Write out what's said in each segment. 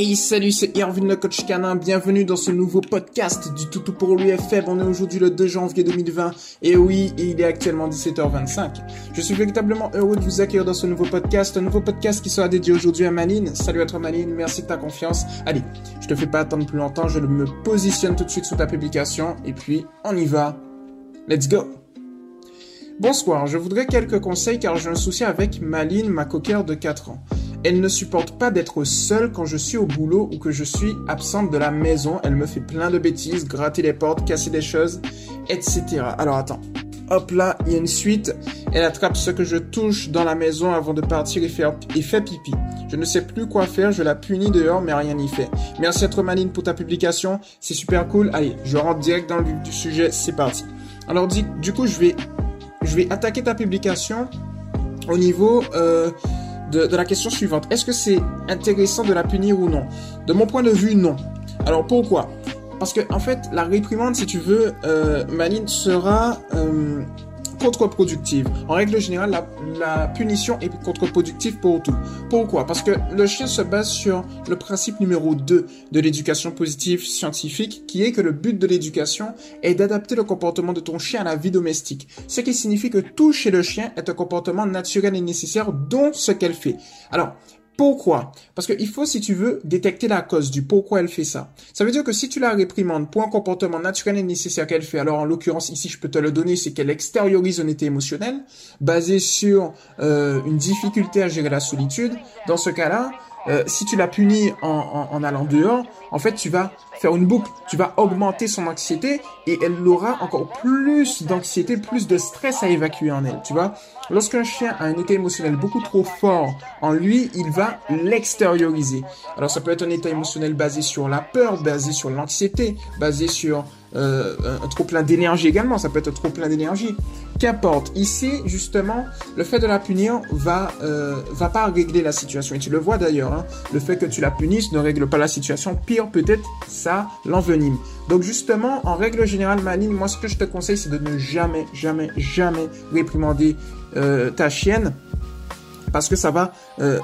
Hey, salut, c'est Irvin le coach canin. Bienvenue dans ce nouveau podcast du Toutou pour l'UFM. On est aujourd'hui le 2 janvier 2020. Et oui, il est actuellement 17h25. Je suis véritablement heureux de vous accueillir dans ce nouveau podcast. Un nouveau podcast qui sera dédié aujourd'hui à Maline. Salut à toi Maline, merci de ta confiance. Allez, je te fais pas attendre plus longtemps. Je me positionne tout de suite sous ta publication. Et puis, on y va. Let's go! Bonsoir, je voudrais quelques conseils car j'ai un souci avec Maline, ma coquère de 4 ans. Elle ne supporte pas d'être seule quand je suis au boulot ou que je suis absente de la maison. Elle me fait plein de bêtises, gratter les portes, casser des choses, etc. Alors attends. Hop là, il y a une suite. Elle attrape ce que je touche dans la maison avant de partir et, faire, fait pipi. Je ne sais plus quoi faire, je la punis dehors, mais rien n'y fait. Merci à toi Maline pour ta publication, c'est super cool. Allez, je rentre direct dans le sujet, c'est parti. Alors du coup, je vais, je vais attaquer ta publication au niveau euh, de, la question suivante. Est-ce que c'est intéressant de la punir ou non? De mon point de vue, non. Alors pourquoi? Parce que en fait, la réprimande, si tu veux, euh, Maline, sera euh, contre-productive. En règle générale, la, punition est contre-productive pour tout. Pourquoi? Parce que le chien se base sur le principe numéro 2 de l'éducation positive scientifique, qui est que le but de l'éducation est d'adapter le comportement de ton chien à la vie domestique. Ce qui signifie que tout chez le chien est un comportement naturel et nécessaire, dont ce qu'elle fait. Alors, pourquoi? Parce qu'il faut, si tu veux, détecter la cause du pourquoi elle fait ça. Ça veut dire que si tu la réprimandes pour un comportement naturel et nécessaire qu'elle fait, alors en l'occurrence ici je peux te le donner, c'est qu'elle extériorise un état émotionnel basé sur euh, une difficulté à gérer la solitude. Dans ce cas-là, euh, si tu la punis en, en, allant dehors, en fait, tu vas faire une boucle. Tu vas augmenter son anxiété et elle aura encore plus d'anxiété, plus de stress à évacuer en elle. Tu vois, lorsqu'un chien a un état émotionnel beaucoup trop fort en lui, il va l'extérioriser. Alors, ça peut être un état émotionnel basé sur la peur, basé sur l'anxiété, basé sur euh, un trop plein d'énergie également. Ça peut être trop plein d'énergie. Qu'importe. Ici, justement, le fait de la punir va euh, va pas régler la situation. Et tu le vois d'ailleurs. Hein, le fait que tu la punisses ne règle pas la situation. Pire, peut-être, ça l'envenime. Donc justement, en règle générale, Manine, moi, ce que je te conseille, c'est de ne jamais, jamais, jamais réprimander euh, ta chienne parce que ça va,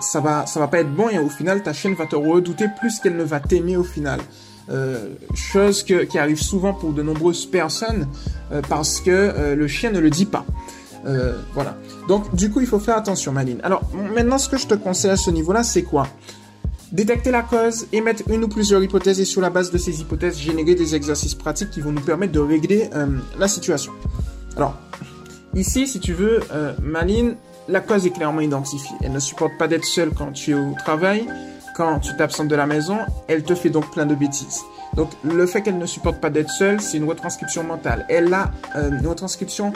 ça va, ça va pas être bon et au final ta chienne va te redouter plus qu'elle ne va t'aimer au final. Euh, chose qui arrive souvent pour de nombreuses personnes euh, parce que euh, le chien ne le dit pas. Voilà. Donc du coup, il faut faire attention, Maline. Alors maintenant, ce que je te conseille à ce niveau-là, c'est quoi? Détecter la cause, émettre une ou plusieurs hypothèses et sur la base de ces hypothèses, générer des exercices pratiques qui vont nous permettre de régler la situation. Alors, ici, si tu veux, Maline, la cause est clairement identifiée. Elle ne supporte pas d'être seule quand tu es au travail quand tu t'absentes de la maison, elle te fait donc plein de bêtises. Donc le fait qu'elle ne supporte pas d'être seule, c'est une retranscription mentale. Elle a euh, une retranscription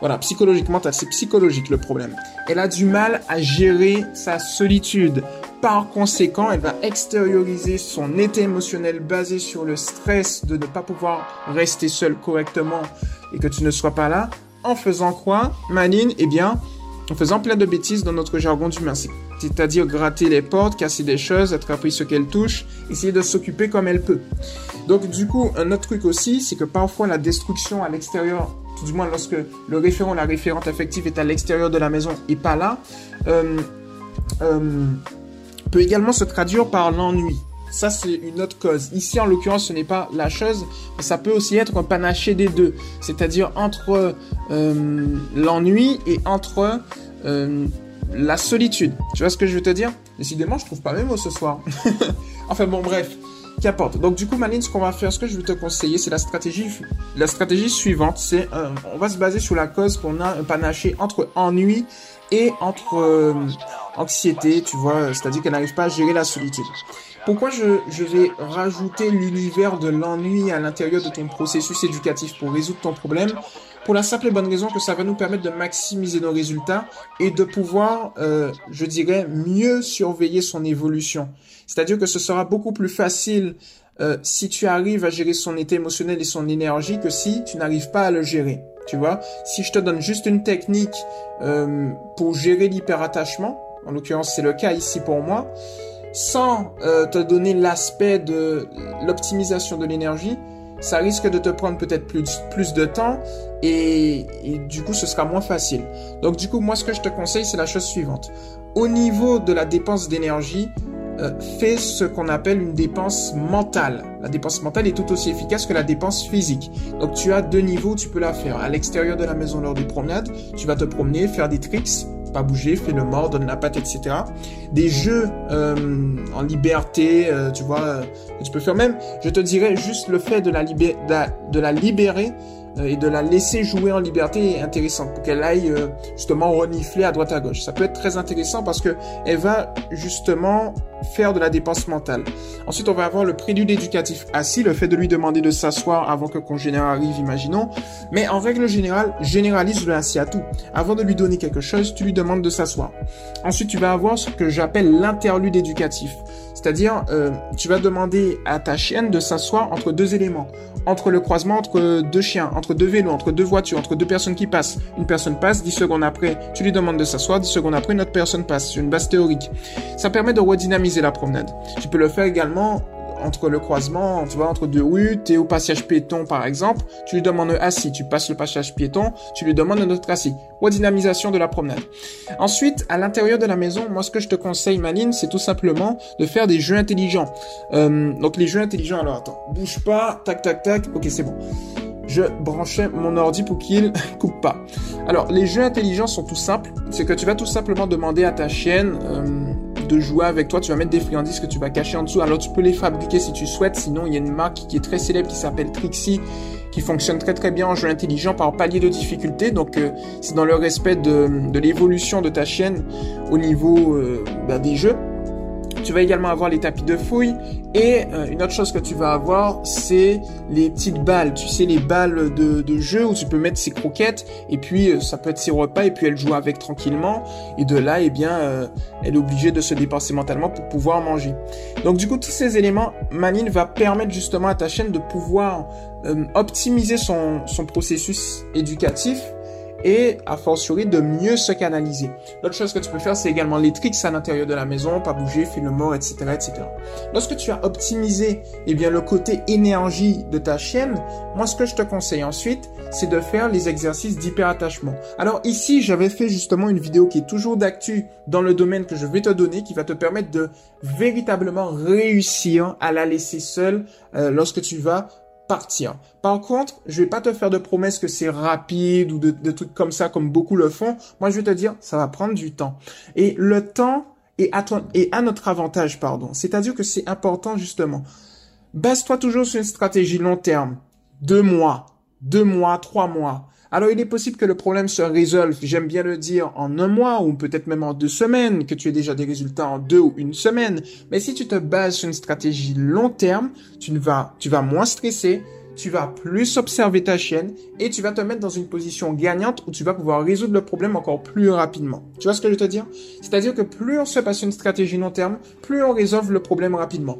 voilà, psychologique mentale, c'est psychologique le problème. Elle a du mal à gérer sa solitude. Par conséquent, elle va extérioriser son état émotionnel basé sur le stress de ne pas pouvoir rester seule correctement et que tu ne sois pas là en faisant quoi, Manine Eh bien, en faisant plein de bêtises dans notre jargon du merci. C'est-à-dire gratter les portes, casser des choses, attraper ce qu'elle touche, essayer de s'occuper comme elle peut. Donc du coup, un autre truc aussi, c'est que parfois la destruction à l'extérieur, tout du moins lorsque le référent, la référente affective est à l'extérieur de la maison et pas là, euh, euh, peut également se traduire par l'ennui. Ça, c'est une autre cause. Ici, en l'occurrence, ce n'est pas la chose, mais ça peut aussi être un panaché des deux. C'est-à-dire entre euh, l'ennui et entre euh, la solitude. Tu vois ce que je veux te dire? Décidément, je trouve pas mes mots ce soir. enfin bon, bref. Donc du coup, Maline, ce qu'on va faire, ce que je vais te conseiller, c'est la stratégie, suivante. C'est, euh, on va se baser sur la cause qu'on a un entre ennui et entre euh, anxiété, tu vois, c'est-à-dire qu'elle n'arrive pas à gérer la solitude. Pourquoi je vais rajouter l'univers de l'ennui à l'intérieur de ton processus éducatif pour résoudre ton problème? Pour la simple et bonne raison que ça va nous permettre de maximiser nos résultats et de pouvoir, euh, je dirais, mieux surveiller son évolution. C'est-à-dire que ce sera beaucoup plus facile euh, si tu arrives à gérer son état émotionnel et son énergie que si tu n'arrives pas à le gérer. Tu vois, si je te donne juste une technique euh, pour gérer l'hyperattachement, en l'occurrence c'est le cas ici pour moi, sans euh, te donner l'aspect de l'optimisation de l'énergie, ça risque de te prendre peut-être plus, plus de temps et, et, du coup ce sera moins facile. Donc du coup moi ce que je te conseille c'est la chose suivante. Au niveau de la dépense d'énergie, euh, fais ce qu'on appelle une dépense mentale. La dépense mentale est tout aussi efficace que la dépense physique. Donc tu as deux niveaux, tu peux la faire. À l'extérieur de la maison lors des promenades, tu vas te promener, faire des tricks, pas bouger, fais le mort, donne la patte, etc. Des jeux euh, en liberté, euh, tu vois, tu peux faire même, je te dirais, juste le fait de la, de la libérer euh, et de la laisser jouer en liberté est intéressant pour qu'elle aille euh, justement renifler à droite à gauche. Ça peut être très intéressant parce que elle va justement faire de la dépense mentale. Ensuite, on va avoir le prélude éducatif assis, le fait de lui demander de s'asseoir avant que congénère arrive, imaginons. Mais en règle générale, généralise le assis à tout. Avant de lui donner quelque chose, tu lui demandes de s'asseoir. Ensuite, tu vas avoir ce que j'appelle l'interlude éducatif. C'est-à-dire, euh, tu vas demander à ta chienne de s'asseoir entre deux éléments, entre le croisement entre deux chiens, entre deux vélos, entre deux voitures, entre deux personnes qui passent. Une personne passe, dix secondes après, tu lui demandes de s'asseoir, dix secondes après, une autre personne passe. C'est une base théorique. Ça permet de redynamiser la promenade. Tu peux le faire également entre le croisement, tu vois, entre deux rues, tu au passage piéton par exemple, tu lui demandes un assis, tu passes le passage piéton, tu lui demandes un autre assis. Redynamisation de la promenade. Ensuite, à l'intérieur de la maison, moi ce que je te conseille, Maline, c'est tout simplement de faire des jeux intelligents. Euh, donc les jeux intelligents, alors attends, bouge pas, tac tac tac, ok c'est bon je branchais mon ordi pour qu'il coupe pas. Alors, les jeux intelligents sont tout simples. C'est que tu vas tout simplement demander à ta chienne euh, de jouer avec toi. Tu vas mettre des friandises que tu vas cacher en dessous. Alors, tu peux les fabriquer si tu souhaites. Sinon, il y a une marque qui est très célèbre qui s'appelle Trixie qui fonctionne très très bien en jeu intelligent par palier de difficulté. Donc euh, c'est dans le respect de, l'évolution de ta chienne au niveau euh, bah, des jeux. Tu vas également avoir les tapis de fouille et euh, une autre chose que tu vas avoir, c'est les petites balles. Tu sais, les balles de, de, jeu où tu peux mettre ses croquettes et puis euh, ça peut être ses repas et puis elle joue avec tranquillement. Et de là, eh bien, euh, elle est obligée de se dépenser mentalement pour pouvoir manger. Donc du coup, tous ces éléments, Manine va permettre justement à ta chaîne de pouvoir optimiser son, son processus éducatif et a fortiori de mieux se canaliser. L'autre chose que tu peux faire, c'est également les tricks à l'intérieur de la maison, pas bouger, film mort, etc., etc. Lorsque tu as optimisé, eh bien, le côté énergie de ta chienne, moi, ce que je te conseille ensuite, c'est de faire les exercices d'hyperattachement. Alors ici, j'avais fait justement une vidéo qui est toujours d'actu dans le domaine que je vais te donner, qui va te permettre de véritablement réussir à la laisser seule euh, lorsque tu vas partir. Par contre, je vais pas te faire de promesses que c'est rapide ou de, trucs comme ça comme beaucoup le font. Moi, je vais te dire, ça va prendre du temps. Et le temps est à, et à notre avantage, pardon. C'est-à-dire que c'est important justement. Base-toi toujours sur une stratégie long terme. Deux mois, deux mois, trois mois. Alors il est possible que le problème se résolve, j'aime bien le dire, en un mois ou peut-être même en deux semaines, que tu aies déjà des résultats en deux ou une semaine. Mais si tu te bases sur une stratégie long terme, tu vas, tu vas moins stresser, tu vas plus observer ta chaîne et tu vas te mettre dans une position gagnante où tu vas pouvoir résoudre le problème encore plus rapidement. Tu vois ce que je veux te dire? C'est-à-dire que plus on se passe une stratégie long terme, plus on résolve le problème rapidement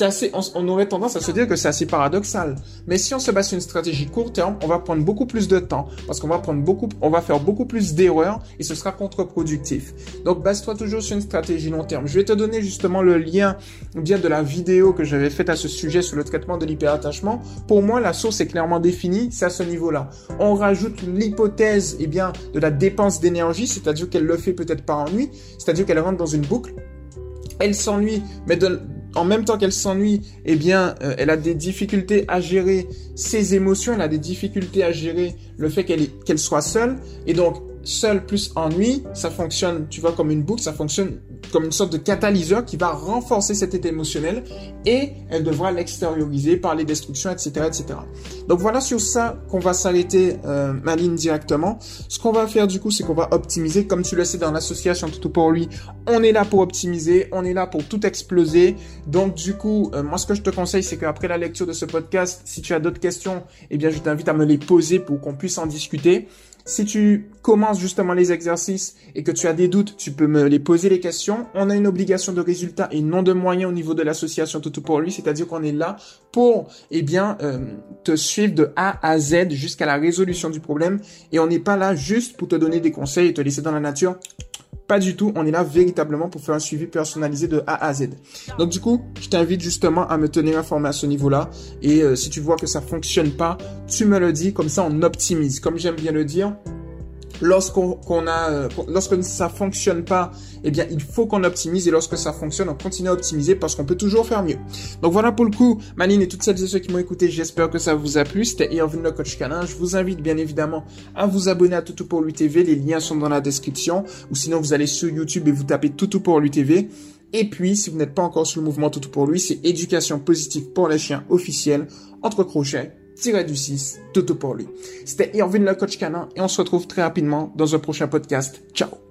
assez, on, aurait tendance à se dire que c'est assez paradoxal. Mais si on se base sur une stratégie court terme, on va prendre beaucoup plus de temps parce qu'on va prendre beaucoup, on va faire beaucoup plus d'erreurs et ce sera contre-productif. Donc base-toi toujours sur une stratégie long terme. Je vais te donner justement le lien bien de la vidéo que j'avais faite à ce sujet sur le traitement de l'hyperattachement. Pour moi, la source est clairement définie, c'est à ce niveau-là. On rajoute l'hypothèse, eh bien, de la dépense d'énergie, c'est-à-dire qu'elle le fait peut-être par ennui, c'est-à-dire qu'elle rentre dans une boucle elle s'ennuie, mais de, en même temps qu'elle s'ennuie, eh bien, euh, elle a des difficultés à gérer ses émotions, elle a des difficultés à gérer le fait qu'elle soit seule, et donc seule plus ennui, ça fonctionne, tu vois, comme une boucle, ça fonctionne comme une sorte de catalyseur qui va renforcer cet état émotionnel et elle devra l'extérioriser par les destructions, etc., etc. Donc voilà sur ça qu'on va s'arrêter euh, directement. Ce qu'on va faire du coup, c'est qu'on va optimiser. Comme tu le sais dans l'association Tout pour lui, on est là pour optimiser, on est là pour tout exploser. Donc du coup, euh, moi ce que je te conseille, c'est qu'après la lecture de ce podcast, si tu as d'autres questions, eh bien je t'invite à me les poser pour qu'on puisse en discuter. Si tu commences justement les exercices et que tu as des doutes, tu peux me les poser les questions. On a une obligation de résultat et non de moyens au niveau de l'association Toto pour lui, c'est-à-dire qu'on est là pour, eh bien, euh, te suivre de A à Z jusqu'à la résolution du problème et on n'est pas là juste pour te donner des conseils et te laisser dans la nature pas du tout, on est là véritablement pour faire un suivi personnalisé de A à Z. Donc du coup, je t'invite justement à me tenir informé à ce niveau-là. Et euh, si tu vois que ça fonctionne pas, tu me le dis, comme ça on optimise. Comme j'aime bien le dire, lorsqu'on a euh, lorsque ça fonctionne pas, eh bien il faut qu'on optimise et lorsque ça fonctionne, on continue à optimiser parce qu'on peut toujours faire mieux. Donc voilà pour le coup, Manine et toutes celles et ceux qui m'ont écouté, j'espère que ça vous a plu. C'était Irvin le coach canin. Je vous invite bien évidemment à vous abonner à Toutou pour lui TV. Les liens sont dans la description ou sinon vous allez sur YouTube et vous tapez Toutou pour lui TV. Et puis, si vous n'êtes pas encore sur le mouvement Toutou pour lui, c'est éducation positive pour les chiens officiels, entre crochets, tiré du 6, Toutou pour lui. C'était Irvin le coach canin et on se retrouve très rapidement dans un prochain podcast. Ciao